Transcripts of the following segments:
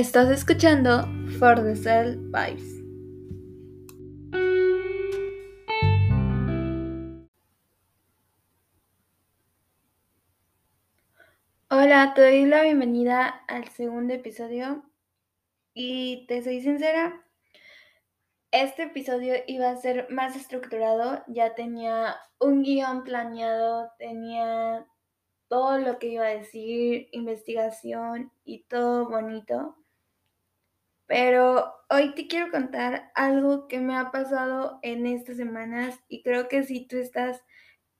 Estás escuchando For the Cell Vibes. Hola, te doy la bienvenida al segundo episodio y te soy sincera, este episodio iba a ser más estructurado, ya tenía un guion planeado, tenía todo lo que iba a decir, investigación y todo bonito. Pero hoy te quiero contar algo que me ha pasado en estas semanas y creo que si tú estás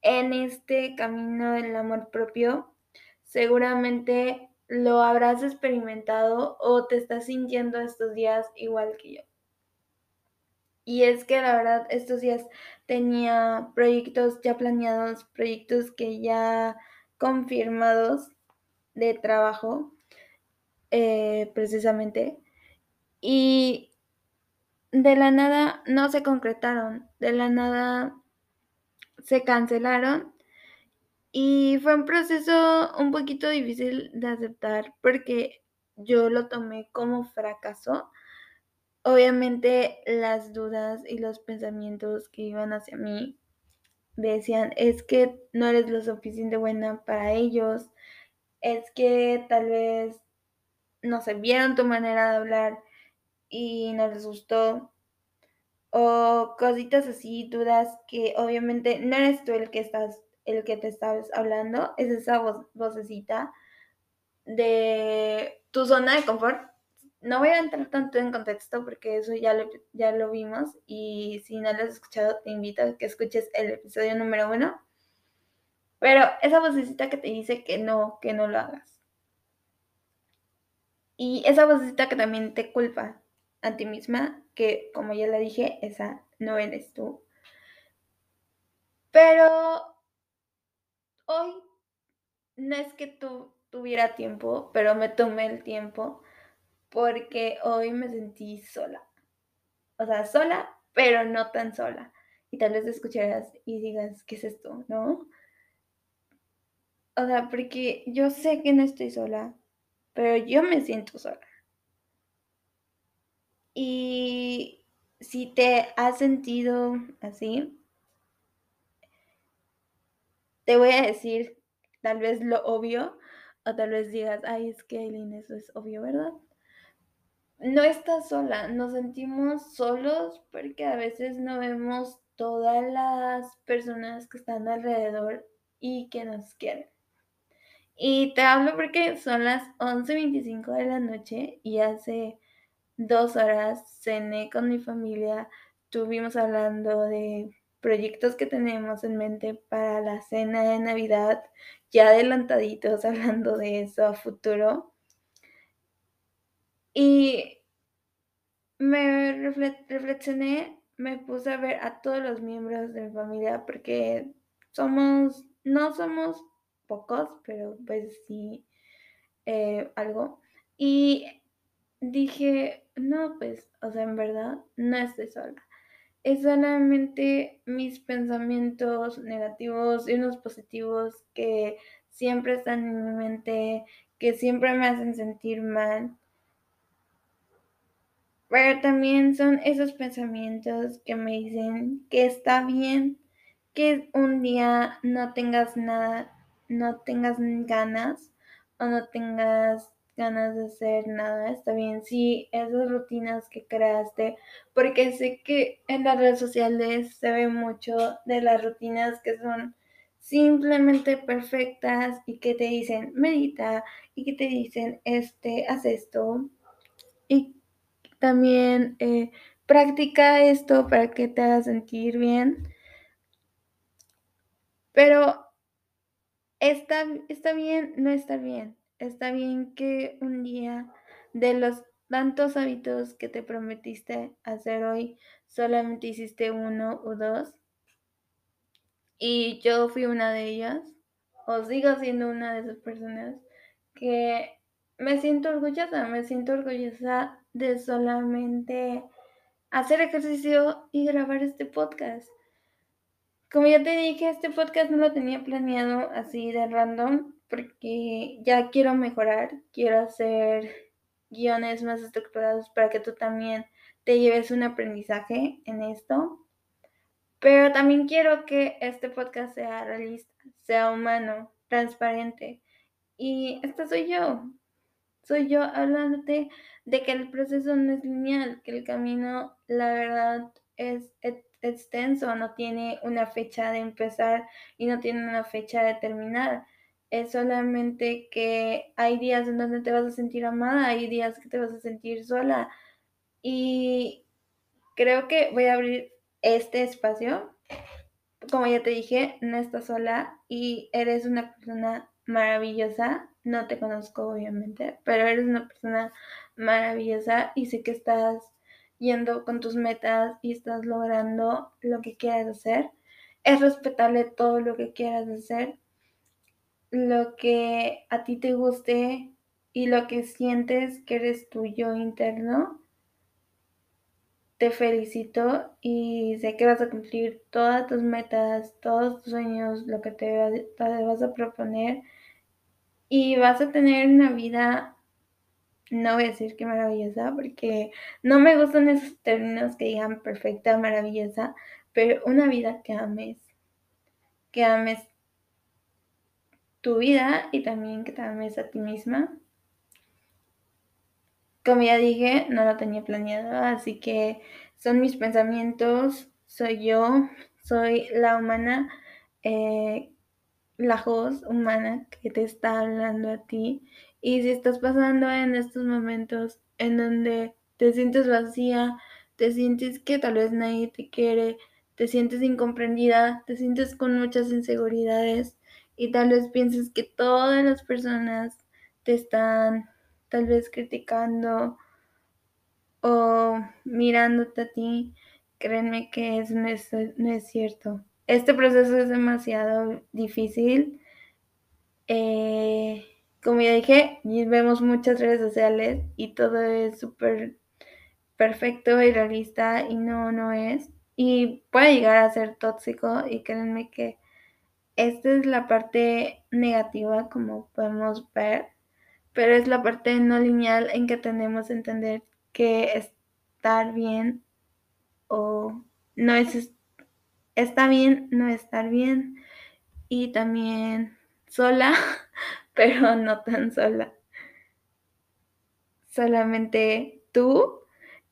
en este camino del amor propio, seguramente lo habrás experimentado o te estás sintiendo estos días igual que yo. Y es que la verdad estos días tenía proyectos ya planeados, proyectos que ya confirmados de trabajo, eh, precisamente y de la nada no se concretaron, de la nada se cancelaron y fue un proceso un poquito difícil de aceptar porque yo lo tomé como fracaso. Obviamente las dudas y los pensamientos que iban hacia mí decían, es que no eres lo suficiente buena para ellos, es que tal vez, no sé, vieron tu manera de hablar y no les gustó. O cositas así, dudas que obviamente no eres tú el que estás, el que te estás hablando, es esa voz, vocecita de tu zona de confort. No voy a entrar tanto en contexto porque eso ya ya lo vimos y si no lo has escuchado te invito a que escuches el episodio número uno. Pero esa vocecita que te dice que no, que no lo hagas. Y esa vocecita que también te culpa, a ti misma, que como ya le dije, esa no eres tú. Pero hoy no es que tú tuviera tiempo, pero me tomé el tiempo porque hoy me sentí sola. O sea, sola, pero no tan sola. Y tal vez escucharás y digas, ¿qué es esto? ¿No? O sea, porque yo sé que no estoy sola, pero yo me siento sola. Y si te has sentido así, te voy a decir tal vez lo obvio, o tal vez digas, ay, es que Aileen, eso es obvio, ¿verdad? No estás sola, nos sentimos solos porque a veces no vemos todas las personas que están alrededor y que nos quieren. Y te hablo porque son las 11.25 de la noche y hace dos horas cené con mi familia, estuvimos hablando de proyectos que tenemos en mente para la cena de Navidad, ya adelantaditos hablando de eso a futuro. Y me reflexioné, me puse a ver a todos los miembros de mi familia porque somos, no somos pocos, pero pues sí, eh, algo. Y dije, no, pues, o sea, en verdad, no estoy sola. Es solamente mis pensamientos negativos y unos positivos que siempre están en mi mente, que siempre me hacen sentir mal. Pero también son esos pensamientos que me dicen que está bien que un día no tengas nada, no tengas ganas o no tengas ganas de hacer nada, está bien. Sí, esas rutinas que creaste, porque sé que en las redes sociales se ve mucho de las rutinas que son simplemente perfectas y que te dicen medita y que te dicen este haz esto y también eh, practica esto para que te haga sentir bien pero está, está bien no está bien está bien que un día de los tantos hábitos que te prometiste hacer hoy, solamente hiciste uno o dos. Y yo fui una de ellas, o sigo siendo una de esas personas que me siento orgullosa, me siento orgullosa de solamente hacer ejercicio y grabar este podcast. Como ya te dije, este podcast no lo tenía planeado así de random, porque ya quiero mejorar, quiero hacer guiones más estructurados para que tú también te lleves un aprendizaje en esto. Pero también quiero que este podcast sea realista, sea humano, transparente. Y esta soy yo. Soy yo hablándote de que el proceso no es lineal, que el camino, la verdad, es extenso, no tiene una fecha de empezar y no tiene una fecha de terminar. Es solamente que hay días en donde te vas a sentir amada, hay días que te vas a sentir sola. Y creo que voy a abrir este espacio. Como ya te dije, no estás sola y eres una persona maravillosa. No te conozco, obviamente, pero eres una persona maravillosa y sé que estás yendo con tus metas y estás logrando lo que quieras hacer. Es respetable todo lo que quieras hacer, lo que a ti te guste y lo que sientes que eres tu yo interno. Te felicito y sé que vas a cumplir todas tus metas, todos tus sueños, lo que te, te vas a proponer y vas a tener una vida no voy a decir que maravillosa, porque no me gustan esos términos que digan perfecta, maravillosa, pero una vida que ames, que ames tu vida y también que te ames a ti misma. Como ya dije, no lo tenía planeado, así que son mis pensamientos, soy yo, soy la humana, eh, la voz humana que te está hablando a ti y si estás pasando en estos momentos en donde te sientes vacía, te sientes que tal vez nadie te quiere, te sientes incomprendida, te sientes con muchas inseguridades y tal vez pienses que todas las personas te están tal vez criticando o mirándote a ti, créanme que eso no es, no es cierto. Este proceso es demasiado difícil. Eh, como ya dije, vemos muchas redes sociales y todo es súper perfecto y realista y no, no es. Y puede llegar a ser tóxico y créanme que esta es la parte negativa como podemos ver, pero es la parte no lineal en que tenemos que entender que estar bien o no es está bien no estar bien y también sola pero no tan sola. Solamente tú,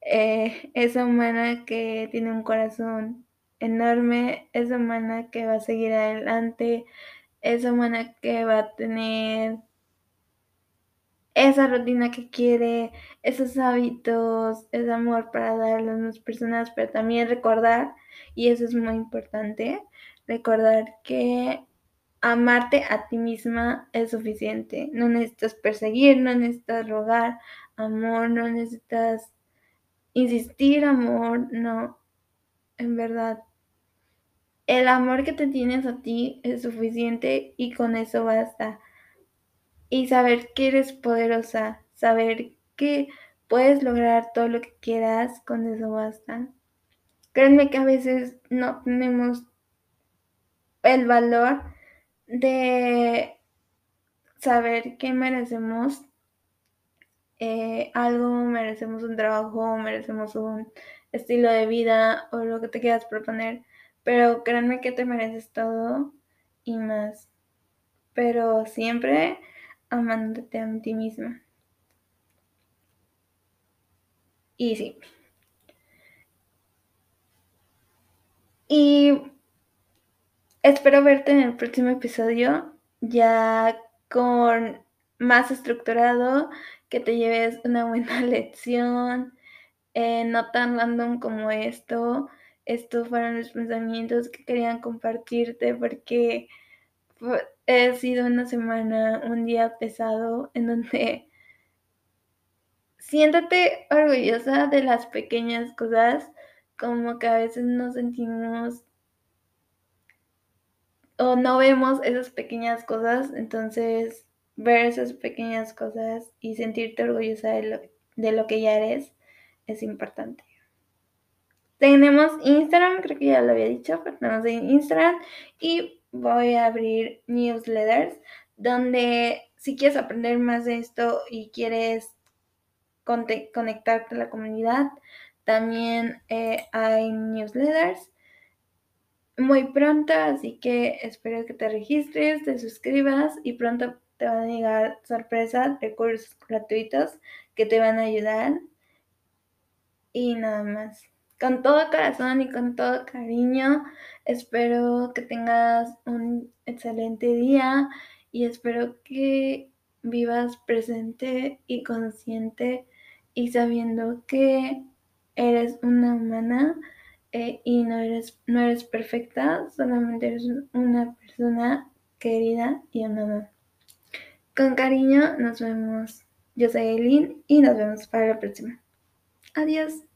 eh, esa humana que tiene un corazón enorme, esa humana que va a seguir adelante, esa humana que va a tener esa rutina que quiere, esos hábitos, ese amor para dar a las personas, pero también recordar, y eso es muy importante, recordar que amarte a ti misma es suficiente. No necesitas perseguir, no necesitas rogar amor, no necesitas insistir amor, no. En verdad, el amor que te tienes a ti es suficiente y con eso basta. Y saber que eres poderosa, saber que puedes lograr todo lo que quieras, con eso basta. Créanme que a veces no tenemos el valor de saber que merecemos eh, algo, merecemos un trabajo, merecemos un estilo de vida o lo que te quieras proponer, pero créanme que te mereces todo y más, pero siempre amándote a ti misma. Y sí. Y Espero verte en el próximo episodio ya con más estructurado, que te lleves una buena lección, eh, no tan random como esto. Estos fueron los pensamientos que querían compartirte porque ha sido una semana, un día pesado en donde siéntate orgullosa de las pequeñas cosas, como que a veces nos sentimos o no vemos esas pequeñas cosas, entonces ver esas pequeñas cosas y sentirte orgullosa de lo, de lo que ya eres es importante. Tenemos Instagram, creo que ya lo había dicho, pero tenemos Instagram y voy a abrir newsletters donde si quieres aprender más de esto y quieres conectarte a la comunidad. También eh, hay newsletters muy pronto, así que espero que te registres, te suscribas y pronto te van a llegar sorpresas, recursos gratuitos que te van a ayudar. Y nada más. Con todo corazón y con todo cariño, espero que tengas un excelente día y espero que vivas presente y consciente y sabiendo que eres una humana eh, y no eres, no eres perfecta, solamente eres una persona querida y amada. Con cariño, nos vemos. Yo soy Eileen y nos vemos para la próxima. Adiós.